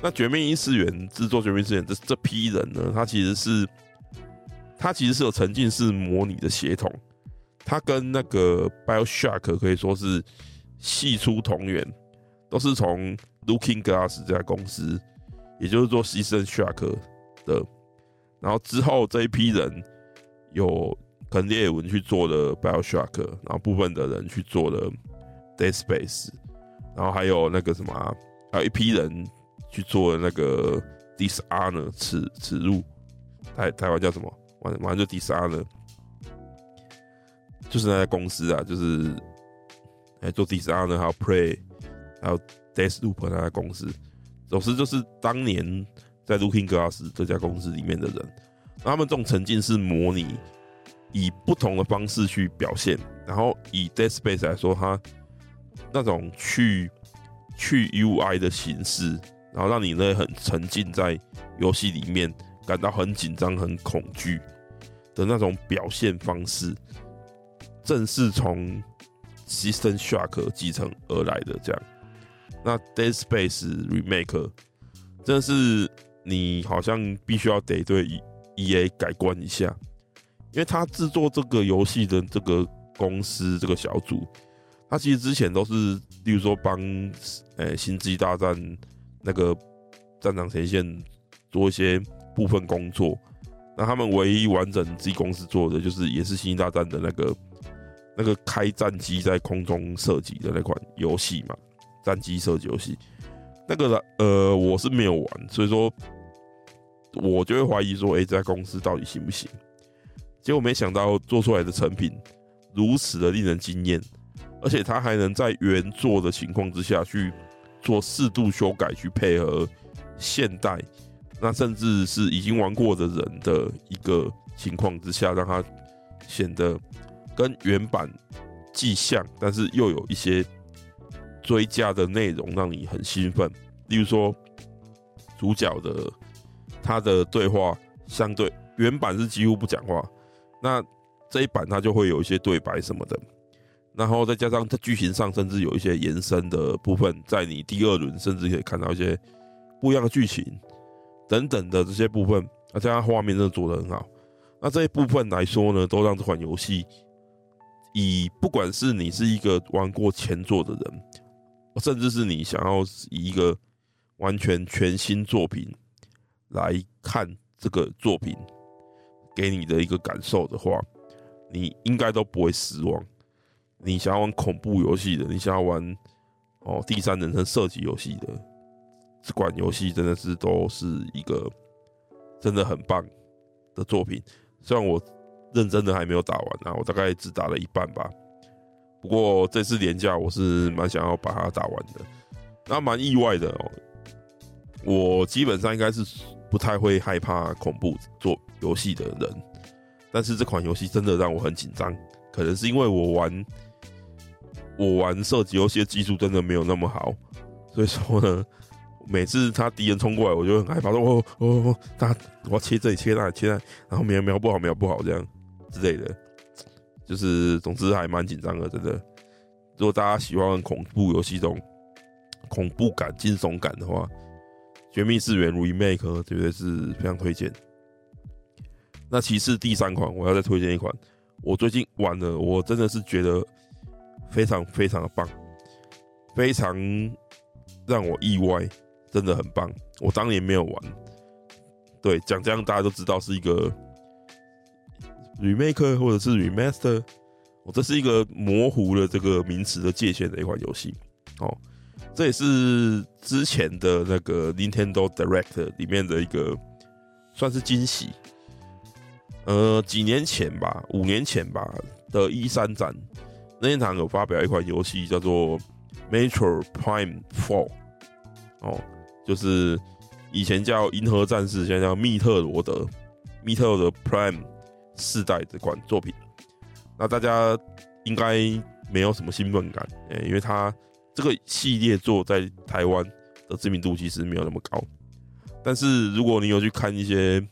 那绝命异次元制作绝命异次元这这批人呢，他其实是他其实是有沉浸式模拟的血统，他跟那个 BioShock 可以说是系出同源，都是从 Looking Glass 这家公司，也就是做 Season Shock 的，然后之后这一批人。有肯列文去做的 BioShock，然后部分的人去做了 Dead Space，然后还有那个什么、还有一批人去做了那个 Dishonor 耻耻辱，台台湾叫什么？完了马上就 Dishonor，就是那家公司啊，就是来做 Dishonor 还有 Prey，还有 Dayloop 那家公司，总之就是当年在 Looking Glass 这家公司里面的人。他们这种沉浸式模拟，以不同的方式去表现，然后以 Dead Space 来说，它那种去去 UI 的形式，然后让你呢很沉浸在游戏里面，感到很紧张、很恐惧。的那种表现方式，正是从 System Shock 继承而来的。这样，那 Dead Space Remake 真的是你好像必须要得对 EA 改观一下，因为他制作这个游戏的这个公司这个小组，他其实之前都是，例如说帮诶《星际大战》那个战场前线做一些部分工作。那他们唯一完整自己公司做的，就是也是《星际大战》的那个那个开战机在空中射击的那款游戏嘛，战机射击游戏。那个呃，我是没有玩，所以说我就会怀疑说，哎，这家公司到底行不行？结果没想到做出来的成品如此的令人惊艳，而且他还能在原作的情况之下去做适度修改，去配合现代。那甚至是已经玩过的人的一个情况之下，让它显得跟原版既像，但是又有一些追加的内容，让你很兴奋。例如说，主角的他的对话相对原版是几乎不讲话，那这一版他就会有一些对白什么的，然后再加上在剧情上甚至有一些延伸的部分，在你第二轮甚至可以看到一些不一样的剧情。等等的这些部分，而且它画面真的做得很好。那这一部分来说呢，都让这款游戏以不管是你是一个玩过前作的人，甚至是你想要以一个完全全新作品来看这个作品给你的一个感受的话，你应该都不会失望。你想要玩恐怖游戏的，你想要玩哦第三人称射击游戏的。这款游戏真的是都是一个真的很棒的作品，虽然我认真的还没有打完啊，我大概只打了一半吧。不过这次连假我是蛮想要把它打完的，那蛮意外的哦。我基本上应该是不太会害怕恐怖做游戏的人，但是这款游戏真的让我很紧张，可能是因为我玩我玩射击游戏的技术真的没有那么好，所以说呢。每次他敌人冲过来，我就很害怕，说：“哦哦，他我要切这里，切那里，切那里，然后瞄瞄不好，瞄不好，这样之类的，就是总之还蛮紧张的，真的。如果大家喜欢恐怖游戏这种恐怖感、惊悚感的话，《绝命市原 Remake》绝对是非常推荐。那其次第三款，我要再推荐一款，我最近玩的，我真的是觉得非常非常的棒，非常让我意外。真的很棒，我当年没有玩。对，讲这样大家都知道是一个 remake 或者是 remaster，我这是一个模糊了这个名词的界限的一款游戏。哦，这也是之前的那个 Nintendo Direct 里面的一个算是惊喜。呃，几年前吧，五年前吧的 E3 展，任天堂有发表一款游戏叫做 Metroid Prime Four，。哦。就是以前叫《银河战士》，现在叫《密特罗德》《密特罗德 Prime》四代这款作品。那大家应该没有什么兴奋感，诶，因为它这个系列作在台湾的知名度其实没有那么高。但是如果你有去看一些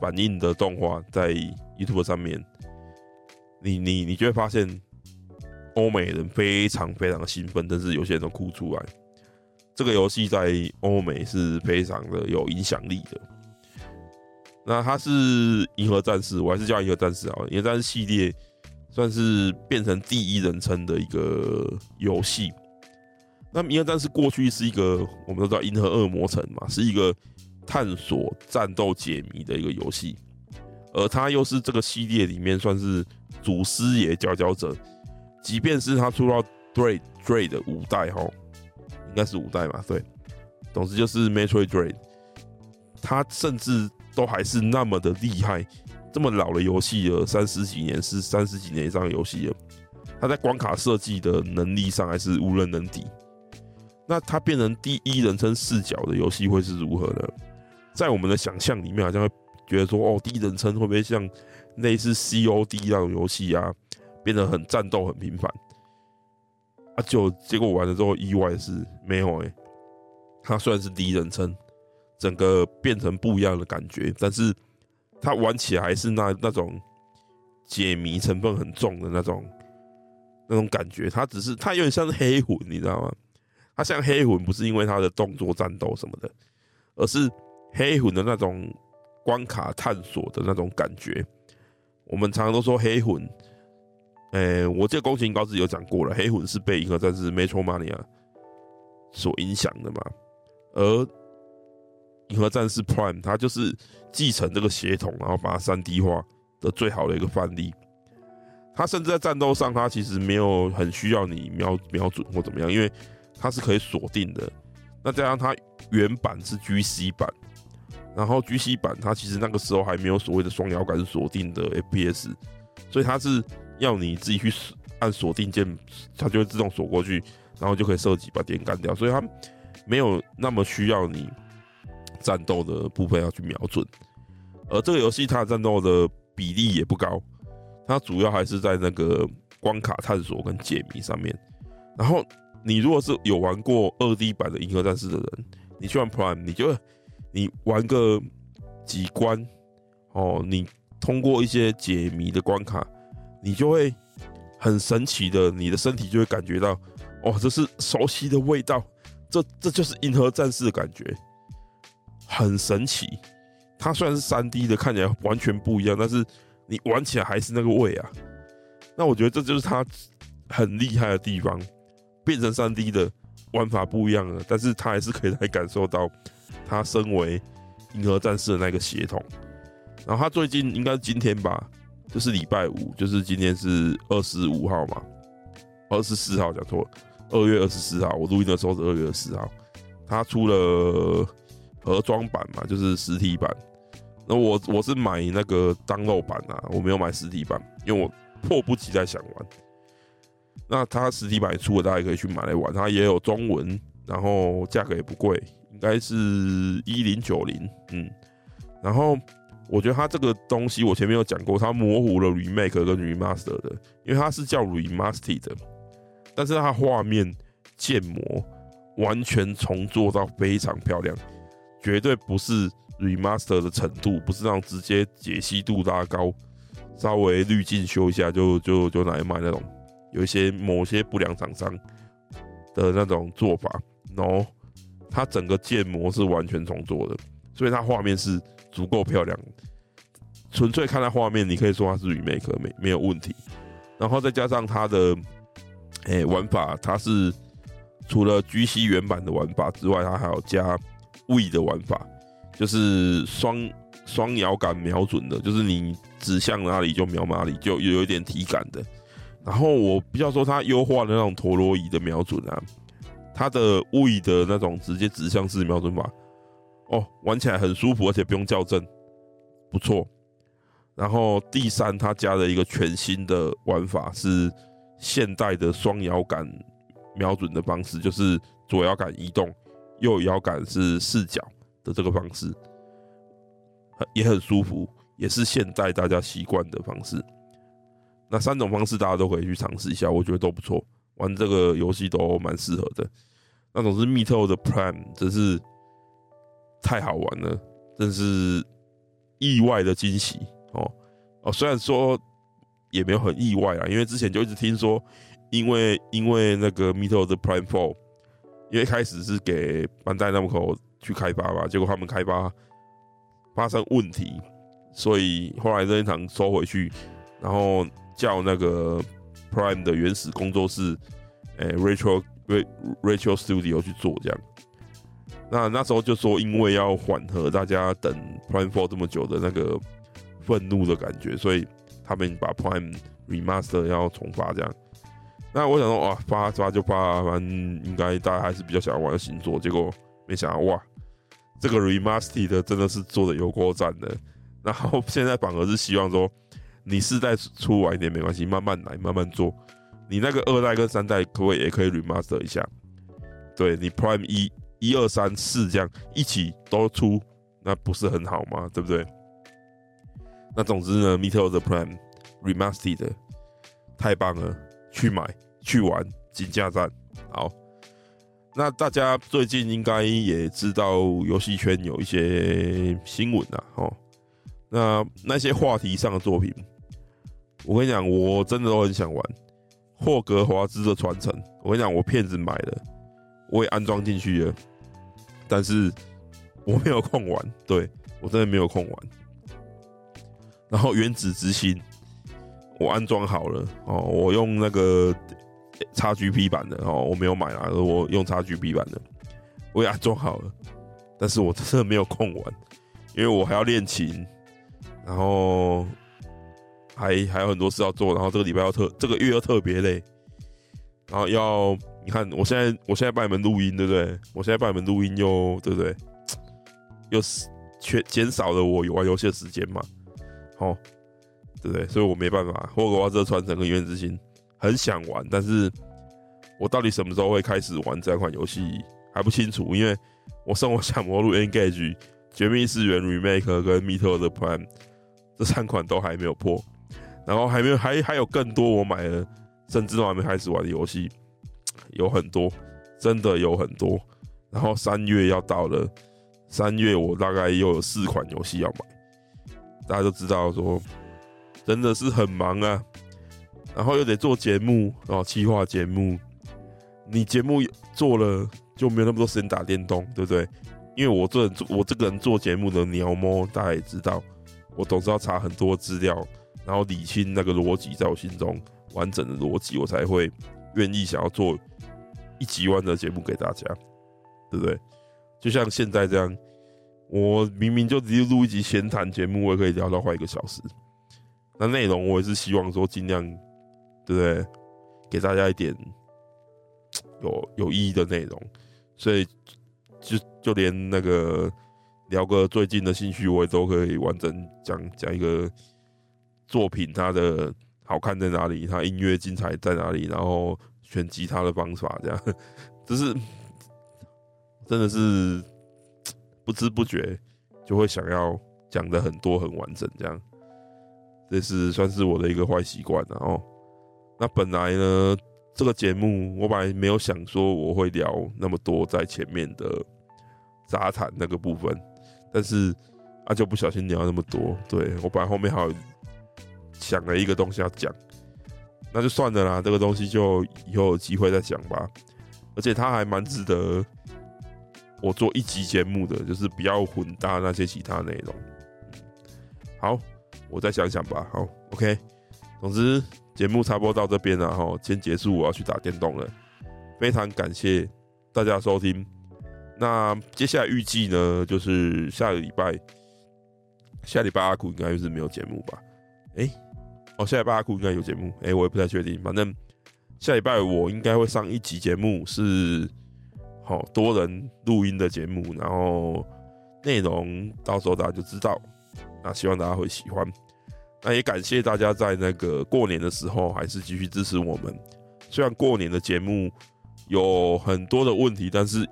反应的动画，在 YouTube 上面，你你你就会发现，欧美人非常非常的兴奋，但是有些人都哭出来。这个游戏在欧美是非常的有影响力的。那它是银河战士，我还是叫银河战士啊。银河战士系列算是变成第一人称的一个游戏。那银河战士过去是一个我们都知道银河恶魔城嘛，是一个探索、战斗、解谜的一个游戏。而它又是这个系列里面算是祖师爷佼佼者，即便是它出到 Dread Dread 的五代哈。应该是五代嘛，对，总之就是 Metroid Dread，它甚至都还是那么的厉害，这么老的游戏了，三十几年是三十几年以上的游戏了，它在关卡设计的能力上还是无人能敌。那它变成第一人称视角的游戏会是如何呢？在我们的想象里面，好像会觉得说，哦，第一人称会不会像类似 COD 那种游戏啊，变得很战斗很频繁？啊，就结果玩了之后，意外是没有诶、它虽然是第一人称，整个变成不一样的感觉，但是它玩起来还是那那种解谜成分很重的那种那种感觉。它只是它有点像是黑魂，你知道吗？它像黑魂，不是因为它的动作战斗什么的，而是黑魂的那种关卡探索的那种感觉。我们常常都说黑魂，诶、我记得宫崎英高自己有讲过了，黑魂是被银河战士 Metroidvania 所影响的嘛，而银河战士 Prime 它就是继承这个血统，然后把它三 D 化的最好的一个范例。它甚至在战斗上，它其实没有很需要你瞄瞄准或怎么样，因为它是可以锁定的。那加上它原版是 GC 版。然后 GC 版它其实那个时候还没有所谓的双摇杆锁定的 FPS，所以它是要你自己去按锁定键，它就会自动锁过去，然后就可以射击把敌人干掉，所以它没有那么需要你战斗的部分要去瞄准。而这个游戏它的战斗的比例也不高，它主要还是在那个关卡探索跟解谜上面。然后你如果是有玩过二 D 版的银河战士的人，你去玩 Prime，你就。你玩个几关哦，你通过一些解谜的关卡，你就会很神奇的，你的身体就会感觉到，哦，这是熟悉的味道，这这就是银河战士的感觉，很神奇。它虽然是三 D 的，看起来完全不一样，但是你玩起来还是那个味啊。那我觉得这就是它很厉害的地方，变成三 D 的玩法不一样了，但是他还是可以来感受到。他身为银河战士的那个血统，然后他最近应该是今天吧，就是礼拜五，就是今天是二十五号嘛，二十四号讲错了，二月二十四号，我录音的时候是二月二十四号，他出了盒装版嘛，就是实体版。那我我是买那个 download 版啊，我没有买实体版，因为我迫不及待想玩。那它实体版出了，大家可以去买来玩，它也有中文，然后价格也不贵。应该是一零九零，嗯，然后我觉得它这个东西我前面有讲过，它模糊了 remake 跟 remaster 的，因为它是叫 remastered 的，但是它画面建模完全重做到非常漂亮，绝对不是 remaster 的程度，不是那种直接解析度拉高，稍微滤镜修一下就就就来卖那种，有一些某些不良厂商的那种做法，no。它整个建模是完全重做的，所以它画面是足够漂亮。纯粹看它画面，你可以说它是 remake 没没有问题。然后再加上它的，哎、欸，玩法，它是除了 GC 原版的玩法之外，它还有加 V 的玩法，就是双双摇杆瞄准的，就是你指向哪里就瞄哪里，就有一点体感的。然后我比较说它优化的那种陀螺仪的瞄准啊。它的物理的那种直接指向式瞄准法，哦，玩起来很舒服，而且不用校正，不错。然后第三，它加了一个全新的玩法，是现代的双摇杆瞄准的方式，就是左摇杆移动，右摇杆是视角的这个方式，也很舒服，也是现代大家习惯的方式。那三种方式大家都可以去尝试一下，我觉得都不错。玩这个游戏都蛮适合的，那种是 meter 的 Prime，真是太好玩了，真是意外的惊喜哦哦！虽然说也没有很意外啊，因为之前就一直听说，因为因为那个 meter 的 Prime Four，因为一开始是给 Bandai Namco 去开发吧，结果他们开发发生问题，所以后来任天堂收回去，然后叫那个。Prime 的原始工作室，诶，Rachel Rachel Studio 去做这样。那那时候就说，因为要缓和大家等 Prime Four 这么久的那个愤怒的感觉，所以他们把 Prime Remaster 要重发这样。那我想说，哇，发发就发，反正应该大家还是比较想要玩的新作。结果没想到，哇，这个 Remaster 的真的是做的有够赞的。然后现在反而是希望说。你四代出晚一点没关系，慢慢来，慢慢做。你那个二代跟三代可不可以也可以 remaster 一下？对，你 Prime 一、一二三四这样一起都出，那不是很好吗？对不对？那总之呢，Metroid Prime remastered 太棒了，去买去玩，金价战。好，那大家最近应该也知道游戏圈有一些新闻啊，哦。那那些话题上的作品，我跟你讲，我真的都很想玩。霍格华兹的传承，我跟你讲，我骗子买了，我也安装进去了，但是我没有空玩，对，我真的没有空玩。然后原子之心，我安装好了哦，我用那个 XGP 版的哦，我没有买啊，我用 XGP 版的，我也安装好了，但是我真的没有空玩，因为我还要练琴，然后。还还有很多事要做，然后这个礼拜要特，这个月要特别累，然后要你看，我现在我现在帮你们录音，对不对？我现在帮你们录音又对不对？又是缺减少了我玩游戏的时间嘛？好，对不对？所以我没办法。霍格沃兹传承跟原之心很想玩，但是我到底什么时候会开始玩这款游戏还不清楚，因为我生活小魔录 Engage、绝命异次元 Remake 跟 Metroid Prime 这三款都还没有破。然后还没有，还还有更多我买了，甚至都还没开始玩的游戏，有很多，真的有很多。然后三月要到了，三月我大概又有四款游戏要买，大家都知道说，真的是很忙啊。然后又得做节目，然后企划节目，你节目做了就没有那么多时间打电动，对不对？因为我这人，我这个人做节目的鸟摸，大家也知道，我总是要查很多资料。然后理清那个逻辑，在我心中完整的逻辑，我才会愿意想要做一集完的节目给大家，对不对？就像现在这样，我明明就直接录一集闲谈节目，我也可以聊到快一个小时。那内容我也是希望说尽量，对不对？给大家一点有有意义的内容，所以就就连那个聊个最近的兴趣，我也都可以完整讲讲一个。作品它的好看在哪里？它音乐精彩在哪里？然后选吉他的方法，这样，就是真的是不知不觉就会想要讲的很多很完整，这样，这是算是我的一个坏习惯。然后，那本来呢，这个节目我本来没有想说我会聊那么多在前面的杂谈那个部分，但是啊就不小心聊那么多。对，我本来后面还有。想了一个东西要讲，那就算了啦。这个东西就以后有机会再讲吧。而且它还蛮值得我做一集节目的，就是不要混搭那些其他内容。好，我再想想吧。好，OK。总之，节目差不多到这边了哈，先结束，我要去打电动了。非常感谢大家收听。那接下来预计呢，就是下个礼拜，下礼拜阿酷应该就是没有节目吧？哎、哦，下礼拜阿酷应该有节目，哎、我也不太确定。反正下礼拜我应该会上一集节目，是好多人录音的节目，然后内容到时候大家就知道。那希望大家会喜欢。那也感谢大家在那个过年的时候还是继续支持我们。虽然过年的节目有很多的问题，但是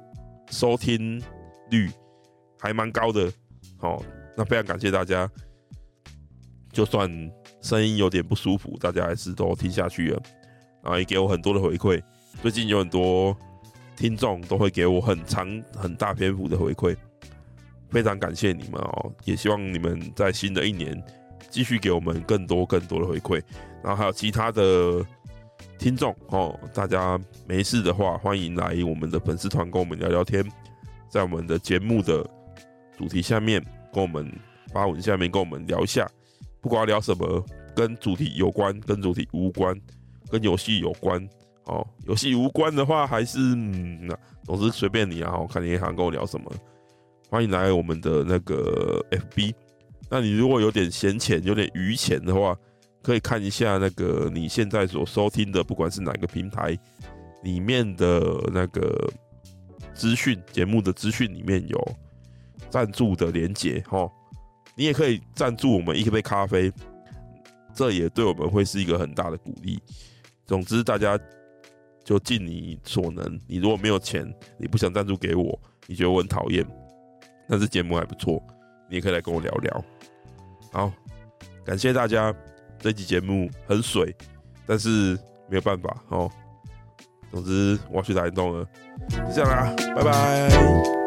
收听率还蛮高的。好，那非常感谢大家。就算。声音有点不舒服，大家还是都听下去了，然后也给我很多的回馈。最近有很多听众都会给我很长、很大篇幅的回馈，非常感谢你们哦！也希望你们在新的一年继续给我们更多、更多的回馈。然后还有其他的听众哦，大家没事的话，欢迎来我们的粉丝团跟我们聊聊天，在我们的节目的主题下面跟我们发文下面跟我们聊一下。不管聊什么，跟主题有关，跟主题无关，跟游戏有关，哦，游戏无关的话，还是嗯，总之随便你啊，我看你想跟我聊什么，欢迎来我们的那个 FB。那你如果有点闲钱，有点余钱的话，可以看一下那个你现在所收听的，不管是哪个平台里面的那个资讯，节目的资讯里面有赞助的连结，哈。你也可以赞助我们一杯咖啡，这也对我们会是一个很大的鼓励。总之，大家就尽你所能。你如果没有钱，你不想赞助给我，你觉得我很讨厌，但是节目还不错，你也可以来跟我聊聊。好，感谢大家，这期节目很水，但是没有办法哦。总之，我要去打运动了，就这样啦，拜拜。